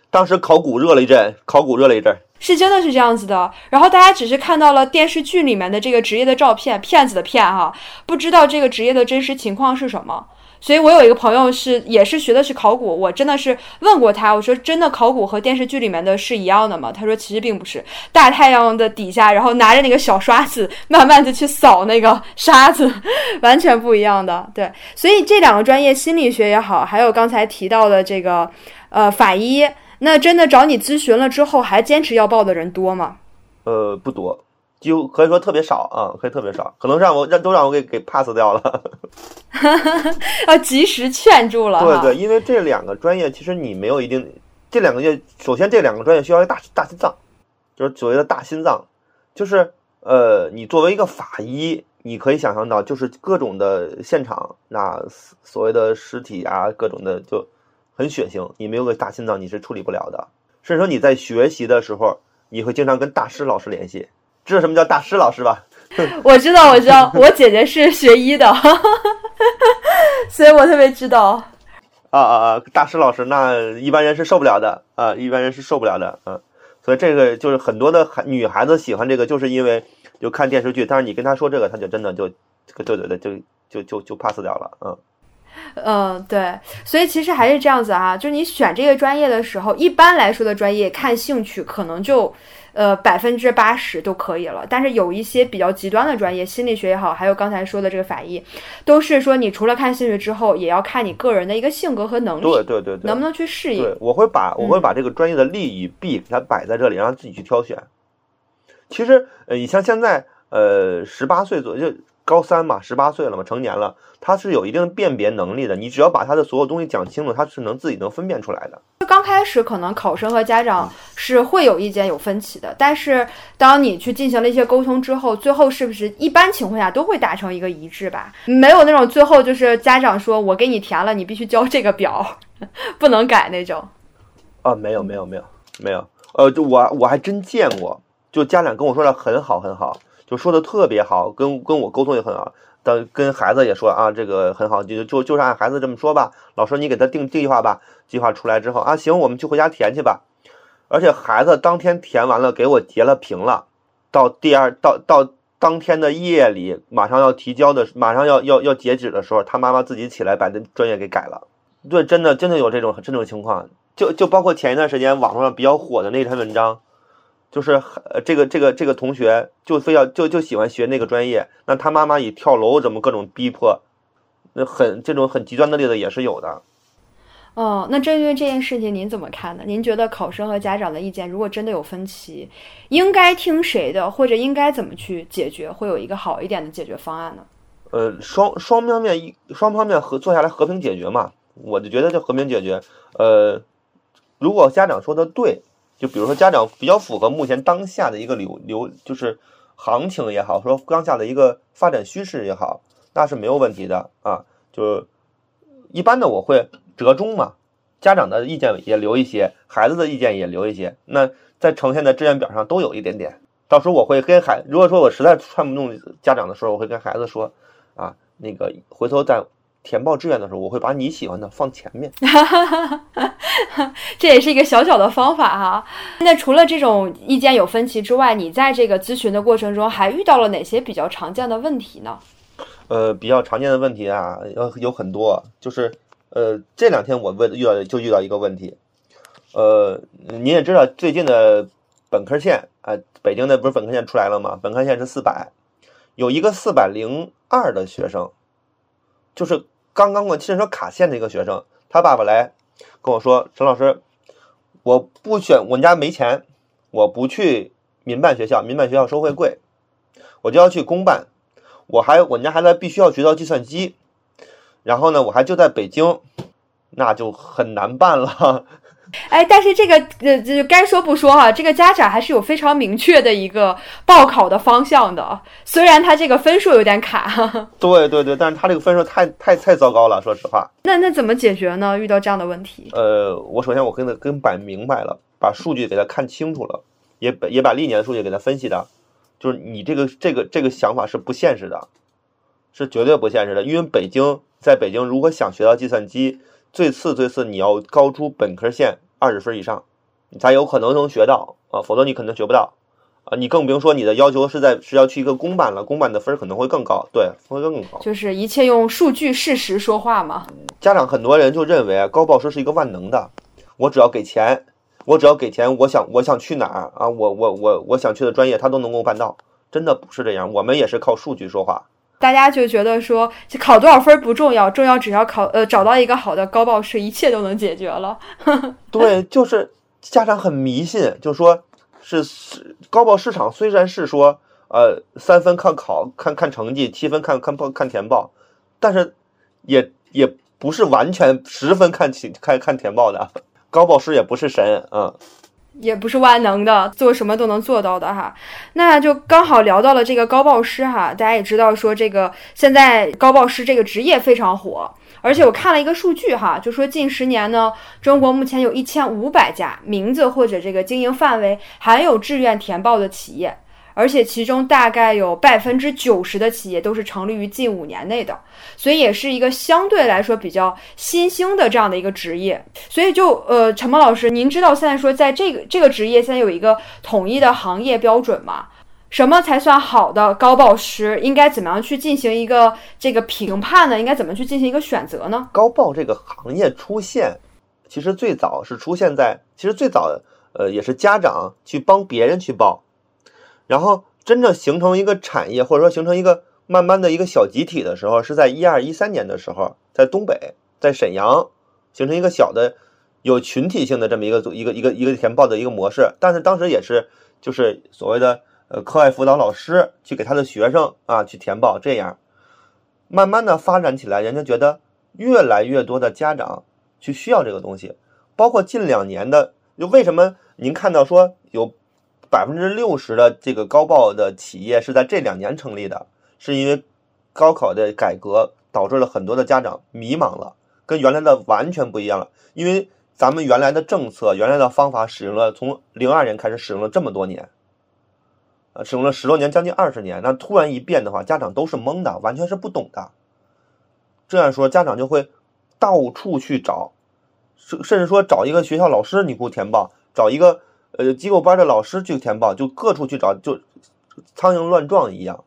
当时考古热了一阵，考古热了一阵，是真的是这样子的。然后大家只是看到了电视剧里面的这个职业的照片，骗子的骗哈，不知道这个职业的真实情况是什么。所以我有一个朋友是也是学的是考古，我真的是问过他，我说真的考古和电视剧里面的是一样的吗？他说其实并不是，大太阳的底下，然后拿着那个小刷子，慢慢的去扫那个沙子，完全不一样的。对，所以这两个专业，心理学也好，还有刚才提到的这个呃法医，那真的找你咨询了之后还坚持要报的人多吗？呃，不多。几乎可以说特别少啊，可以特别少，可能让我让都让我给给 pass 掉了，要及时劝住了。对对，因为这两个专业其实你没有一定，这两个业首先这两个专业需要一个大大心脏，就是所谓的大心脏，就是呃，你作为一个法医，你可以想象到就是各种的现场，那所谓的尸体啊，各种的就很血腥，你没有个大心脏你是处理不了的。甚至说你在学习的时候，你会经常跟大师老师联系。知道什么叫大师老师吧？我知道，我知道，我姐姐是学医的，所以我特别知道。啊啊啊！大师老师，那一般人是受不了的啊，一般人是受不了的啊。所以这个就是很多的孩女孩子喜欢这个，就是因为就看电视剧，但是你跟她说这个，她就真的就对对对，就就就就 pass 掉了，嗯。嗯，对，所以其实还是这样子啊，就是你选这个专业的时候，一般来说的专业看兴趣可能就。呃，百分之八十都可以了，但是有一些比较极端的专业，心理学也好，还有刚才说的这个法医，都是说你除了看兴趣之后，也要看你个人的一个性格和能力，对对对，能不能去适应。对，我会把我会把这个专业的利与弊给它摆在这里，让他自己去挑选。其实，呃，你像现在，呃，十八岁左右。高三嘛，十八岁了嘛，成年了，他是有一定辨别能力的。你只要把他的所有东西讲清楚，他是能自己能分辨出来的。刚开始可能考生和家长是会有意见、有分歧的，但是当你去进行了一些沟通之后，最后是不是一般情况下都会达成一个一致吧？没有那种最后就是家长说我给你填了，你必须交这个表，不能改那种。啊，没有没有没有没有，呃，就我我还真见过，就家长跟我说的很好很好。就说的特别好，跟跟我沟通也很好，但跟孩子也说啊，这个很好，就就就是按孩子这么说吧。老师，你给他定计划吧。计划出来之后啊，行，我们去回家填去吧。而且孩子当天填完了，给我截了屏了。到第二到到当天的夜里，马上要提交的，马上要要要截止的时候，他妈妈自己起来把这专业给改了。对，真的真的有这种这种情况。就就包括前一段时间网络上比较火的那篇文章。就是呃，这个这个这个同学就非要就就喜欢学那个专业，那他妈妈以跳楼怎么各种逼迫，那很这种很极端的例子也是有的。哦，那针对这件事情您怎么看呢？您觉得考生和家长的意见如果真的有分歧，应该听谁的，或者应该怎么去解决，会有一个好一点的解决方案呢？呃，双双方面一双方面和坐下来和平解决嘛，我就觉得就和平解决。呃，如果家长说的对。就比如说，家长比较符合目前当下的一个流流，就是行情也好，说当下的一个发展趋势也好，那是没有问题的啊。就一般的我会折中嘛，家长的意见也留一些，孩子的意见也留一些。那在呈现的志愿表上都有一点点。到时候我会跟孩，如果说我实在串不动家长的时候，我会跟孩子说啊，那个回头再。填报志愿的时候，我会把你喜欢的放前面，这也是一个小小的方法哈。那除了这种意见有分歧之外，你在这个咨询的过程中还遇到了哪些比较常见的问题呢？呃，比较常见的问题啊，有有很多，就是呃，这两天我问遇到就遇到一个问题，呃，你也知道最近的本科线啊，北京的不是本科线出来了吗？本科线是四百，有一个四百零二的学生，就是。刚刚过汽车卡线的一个学生，他爸爸来跟我说：“陈老师，我不选，我们家没钱，我不去民办学校，民办学校收费贵，我就要去公办。我还我们家孩子必须要学到计算机，然后呢，我还就在北京，那就很难办了。” 哎，但是这个呃，就该说不说哈，这个家长还是有非常明确的一个报考的方向的，虽然他这个分数有点卡。对对对，但是他这个分数太太太糟糕了，说实话。那那怎么解决呢？遇到这样的问题？呃，我首先我跟他跟摆明白了，把数据给他看清楚了，也也把历年的数据给他分析的，就是你这个这个这个想法是不现实的，是绝对不现实的，因为北京在北京，如果想学到计算机。最次最次，你要高出本科线二十分以上，你才有可能能学到啊，否则你可能学不到啊，你更不用说你的要求是在是要去一个公办了，公办的分儿可能会更高，对，会更高。就是一切用数据事实说话嘛。家长很多人就认为高报师是一个万能的，我只要给钱，我只要给钱，我想我想去哪儿啊，我我我我想去的专业他都能够办到，真的不是这样，我们也是靠数据说话。大家就觉得说，考多少分不重要，重要只要考呃找到一个好的高报师，一切都能解决了。对，就是家长很迷信，就说是高报市场虽然是说呃三分看考看看成绩，七分看看报看填报，但是也也不是完全十分看起看看填报的，高报师也不是神嗯。也不是万能的，做什么都能做到的哈。那就刚好聊到了这个高报师哈，大家也知道说这个现在高报师这个职业非常火，而且我看了一个数据哈，就说近十年呢，中国目前有一千五百家名字或者这个经营范围含有志愿填报的企业。而且其中大概有百分之九十的企业都是成立于近五年内的，所以也是一个相对来说比较新兴的这样的一个职业。所以就呃，陈萌老师，您知道现在说在这个这个职业现在有一个统一的行业标准吗？什么才算好的高报师？应该怎么样去进行一个这个评判呢？应该怎么去进行一个选择呢？高报这个行业出现，其实最早是出现在，其实最早呃也是家长去帮别人去报。然后真正形成一个产业，或者说形成一个慢慢的一个小集体的时候，是在一二一三年的时候，在东北，在沈阳形成一个小的有群体性的这么一个一个一个一个填报的一个模式。但是当时也是就是所谓的呃课外辅导老师去给他的学生啊去填报，这样慢慢的发展起来，人家觉得越来越多的家长去需要这个东西，包括近两年的，就为什么您看到说有。百分之六十的这个高报的企业是在这两年成立的，是因为高考的改革导致了很多的家长迷茫了，跟原来的完全不一样了。因为咱们原来的政策、原来的方法使用了，从零二年开始使用了这么多年，呃，使用了十多年，将近二十年。那突然一变的话，家长都是懵的，完全是不懂的。这样说，家长就会到处去找，甚甚至说找一个学校老师，你给我填报，找一个。呃，机构班的老师去填报，就各处去找，就苍蝇乱撞一样，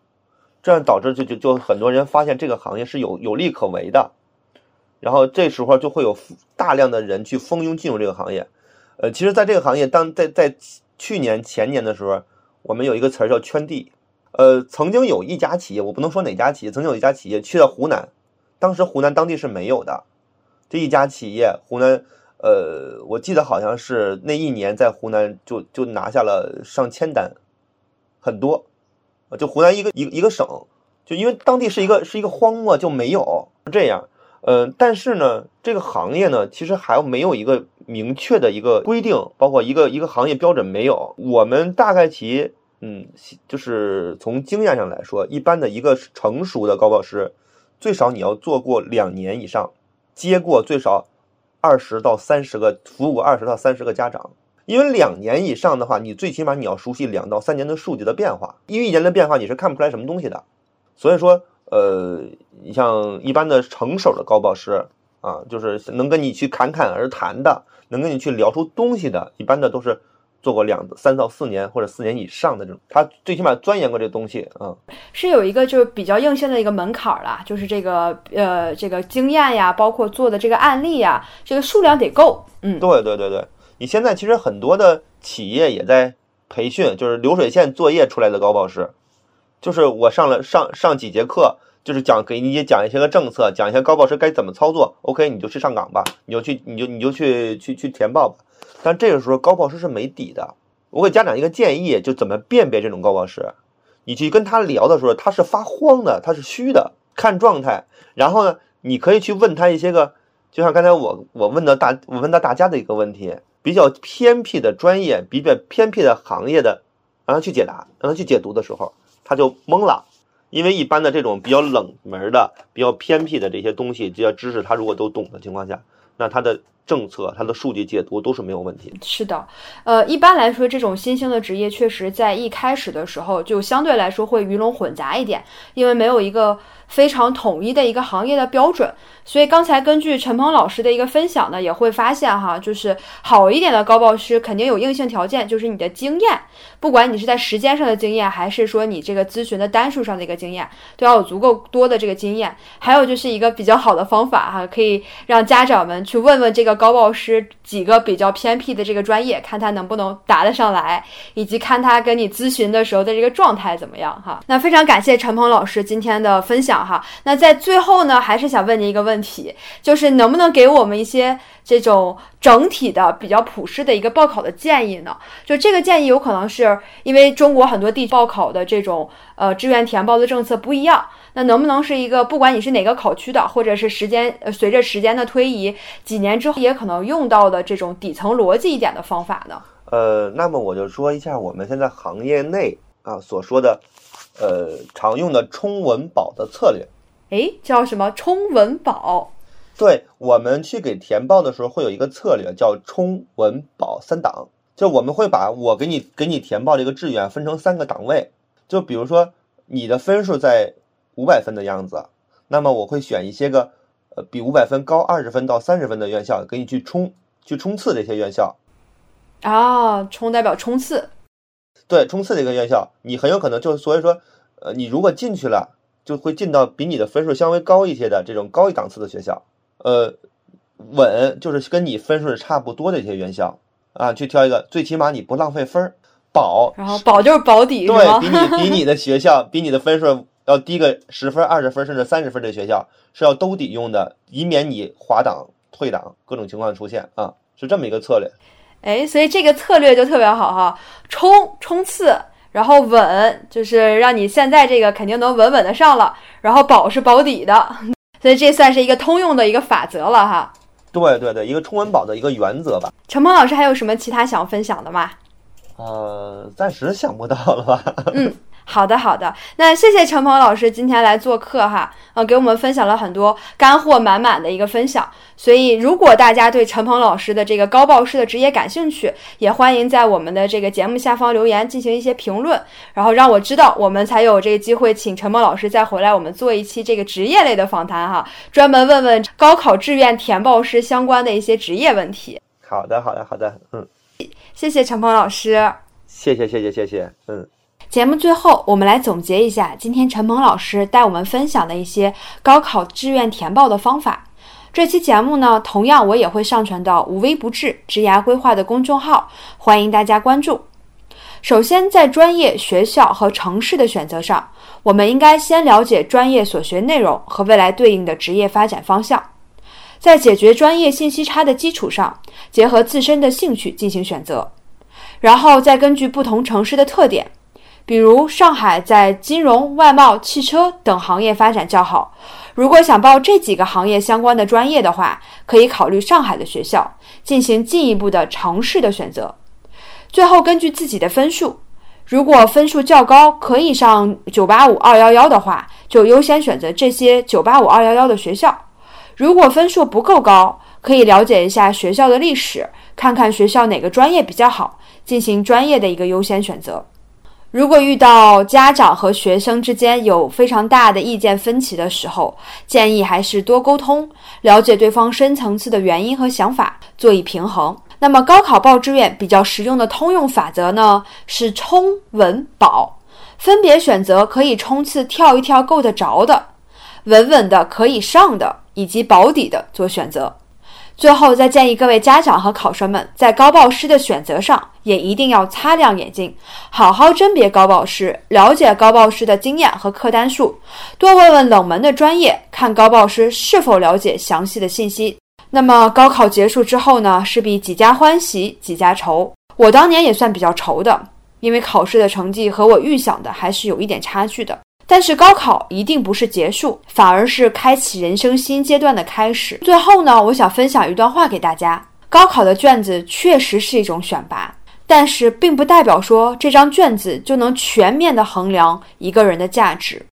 这样导致就就就很多人发现这个行业是有有利可为的，然后这时候就会有大量的人去蜂拥进入这个行业。呃，其实，在这个行业，当在在去年前年的时候，我们有一个词儿叫圈地。呃，曾经有一家企业，我不能说哪家企业，曾经有一家企业去到湖南，当时湖南当地是没有的，这一家企业湖南。呃，我记得好像是那一年在湖南就就拿下了上千单，很多，就湖南一个一一个省，就因为当地是一个是一个荒漠，就没有这样。嗯，但是呢，这个行业呢，其实还没有一个明确的一个规定，包括一个一个行业标准没有。我们大概其，嗯，就是从经验上来说，一般的一个成熟的高报师，最少你要做过两年以上，接过最少。二十到三十个服务过二十到三十个家长，因为两年以上的话，你最起码你要熟悉两到三年的数据的变化，因为一年的变化你是看不出来什么东西的。所以说，呃，你像一般的成熟的高报师啊，就是能跟你去侃侃而谈的，能跟你去聊出东西的，一般的都是。做过两三到四年或者四年以上的这种，他最起码钻研过这东西啊，是有一个就是比较硬性的一个门槛儿啦，就是这个呃这个经验呀，包括做的这个案例呀，这个数量得够。嗯，对对对对，你现在其实很多的企业也在培训，就是流水线作业出来的高报师，就是我上了上上几节课，就是讲给你也讲一些个政策，讲一些高报师该怎么操作。OK，你就去上岗吧，你就去你就你就去去去填报吧。但这个时候高报师是没底的。我给家长一个建议，就怎么辨别这种高报师。你去跟他聊的时候，他是发慌的，他是虚的，看状态。然后呢，你可以去问他一些个，就像刚才我我问的大我问到大家的一个问题，比较偏僻的专业，比较偏僻的行业的，让他去解答，让他去解读的时候，他就懵了。因为一般的这种比较冷门的、比较偏僻的这些东西，这些知识，他如果都懂的情况下，那他的。政策、它的数据解读都是没有问题的。是的，呃，一般来说，这种新兴的职业确实在一开始的时候就相对来说会鱼龙混杂一点，因为没有一个非常统一的一个行业的标准。所以刚才根据陈鹏老师的一个分享呢，也会发现哈，就是好一点的高报师肯定有硬性条件，就是你的经验，不管你是在时间上的经验，还是说你这个咨询的单数上的一个经验，都要有足够多的这个经验。还有就是一个比较好的方法哈，可以让家长们去问问这个高报师几个比较偏僻的这个专业，看他能不能答得上来，以及看他跟你咨询的时候的这个状态怎么样哈。那非常感谢陈鹏老师今天的分享哈。那在最后呢，还是想问您一个问题，就是能不能给我们一些这种整体的比较普适的一个报考的建议呢？就这个建议有可能是因为中国很多地报考的这种呃志愿填报的政策不一样。那能不能是一个，不管你是哪个考区的，或者是时间，呃，随着时间的推移，几年之后也可能用到的这种底层逻辑一点的方法呢？呃，那么我就说一下我们现在行业内啊所说的，呃，常用的冲稳保的策略。哎，叫什么冲稳保？对我们去给填报的时候，会有一个策略叫冲稳保三档，就我们会把我给你给你填报这个志愿分成三个档位，就比如说你的分数在。五百分的样子，那么我会选一些个，呃，比五百分高二十分到三十分的院校，给你去冲，去冲刺这些院校。啊，冲代表冲刺。对，冲刺这个院校，你很有可能就所以说，呃，你如果进去了，就会进到比你的分数稍微高一些的这种高一档次的学校。呃，稳就是跟你分数差不多的一些院校啊，去挑一个，最起码你不浪费分儿。保，然后保就是保底，对比你比你的学校比你的分数。要低个十分、二十分甚至三十分的学校是要兜底用的，以免你滑档、退档各种情况出现啊，是这么一个策略。哎，所以这个策略就特别好哈，冲冲刺，然后稳，就是让你现在这个肯定能稳稳的上了，然后保是保底的，所以这算是一个通用的一个法则了哈。对对对，一个冲稳保的一个原则吧。陈鹏老师还有什么其他想分享的吗？呃，暂时想不到了吧。嗯。好的，好的，那谢谢陈鹏老师今天来做客哈，呃，给我们分享了很多干货满满的一个分享。所以，如果大家对陈鹏老师的这个高报师的职业感兴趣，也欢迎在我们的这个节目下方留言进行一些评论，然后让我知道，我们才有这个机会请陈鹏老师再回来，我们做一期这个职业类的访谈哈，专门问问高考志愿填报师相关的一些职业问题。好的，好的，好的，嗯，谢谢陈鹏老师，谢谢，谢谢，谢谢，嗯。节目最后，我们来总结一下今天陈鹏老师带我们分享的一些高考志愿填报的方法。这期节目呢，同样我也会上传到无微不至职涯规划的公众号，欢迎大家关注。首先，在专业、学校和城市的选择上，我们应该先了解专业所学内容和未来对应的职业发展方向，在解决专业信息差的基础上，结合自身的兴趣进行选择，然后再根据不同城市的特点。比如上海在金融、外贸、汽车等行业发展较好，如果想报这几个行业相关的专业的话，可以考虑上海的学校，进行进一步的城市的选择。最后根据自己的分数，如果分数较高，可以上九八五、二幺幺的话，就优先选择这些九八五、二幺幺的学校。如果分数不够高，可以了解一下学校的历史，看看学校哪个专业比较好，进行专业的一个优先选择。如果遇到家长和学生之间有非常大的意见分歧的时候，建议还是多沟通，了解对方深层次的原因和想法，做以平衡。那么高考报志愿比较实用的通用法则呢，是冲、稳、保，分别选择可以冲刺跳一跳够得着的，稳稳的可以上的，以及保底的做选择。最后再建议各位家长和考生们，在高报师的选择上，也一定要擦亮眼睛，好好甄别高报师，了解高报师的经验和课单数，多问问冷门的专业，看高报师是否了解详细的信息。那么高考结束之后呢，势必几家欢喜几家愁。我当年也算比较愁的，因为考试的成绩和我预想的还是有一点差距的。但是高考一定不是结束，反而是开启人生新阶段的开始。最后呢，我想分享一段话给大家：高考的卷子确实是一种选拔，但是并不代表说这张卷子就能全面的衡量一个人的价值。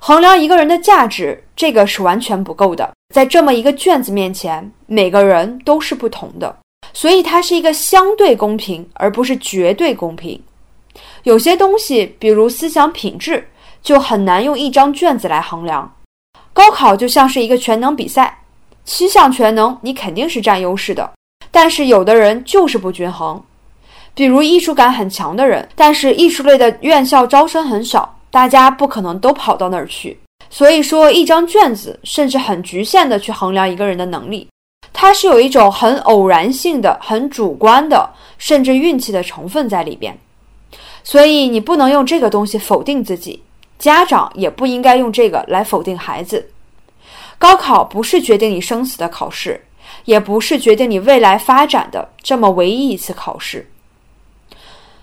衡量一个人的价值，这个是完全不够的。在这么一个卷子面前，每个人都是不同的，所以它是一个相对公平，而不是绝对公平。有些东西，比如思想品质，就很难用一张卷子来衡量。高考就像是一个全能比赛，七项全能你肯定是占优势的，但是有的人就是不均衡。比如艺术感很强的人，但是艺术类的院校招生很少，大家不可能都跑到那儿去。所以说，一张卷子甚至很局限的去衡量一个人的能力，它是有一种很偶然性的、很主观的，甚至运气的成分在里边。所以你不能用这个东西否定自己，家长也不应该用这个来否定孩子。高考不是决定你生死的考试，也不是决定你未来发展的这么唯一一次考试。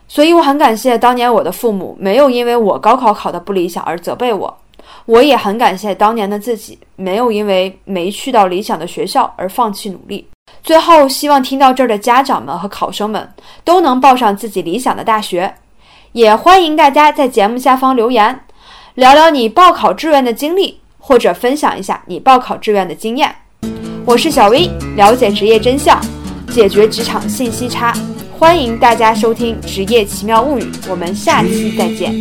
所以我很感谢当年我的父母没有因为我高考考得不理想而责备我。我也很感谢当年的自己，没有因为没去到理想的学校而放弃努力。最后，希望听到这儿的家长们和考生们都能报上自己理想的大学。也欢迎大家在节目下方留言，聊聊你报考志愿的经历，或者分享一下你报考志愿的经验。我是小 V，，了解职业真相，解决职场信息差。欢迎大家收听《职业奇妙物语》，我们下期再见。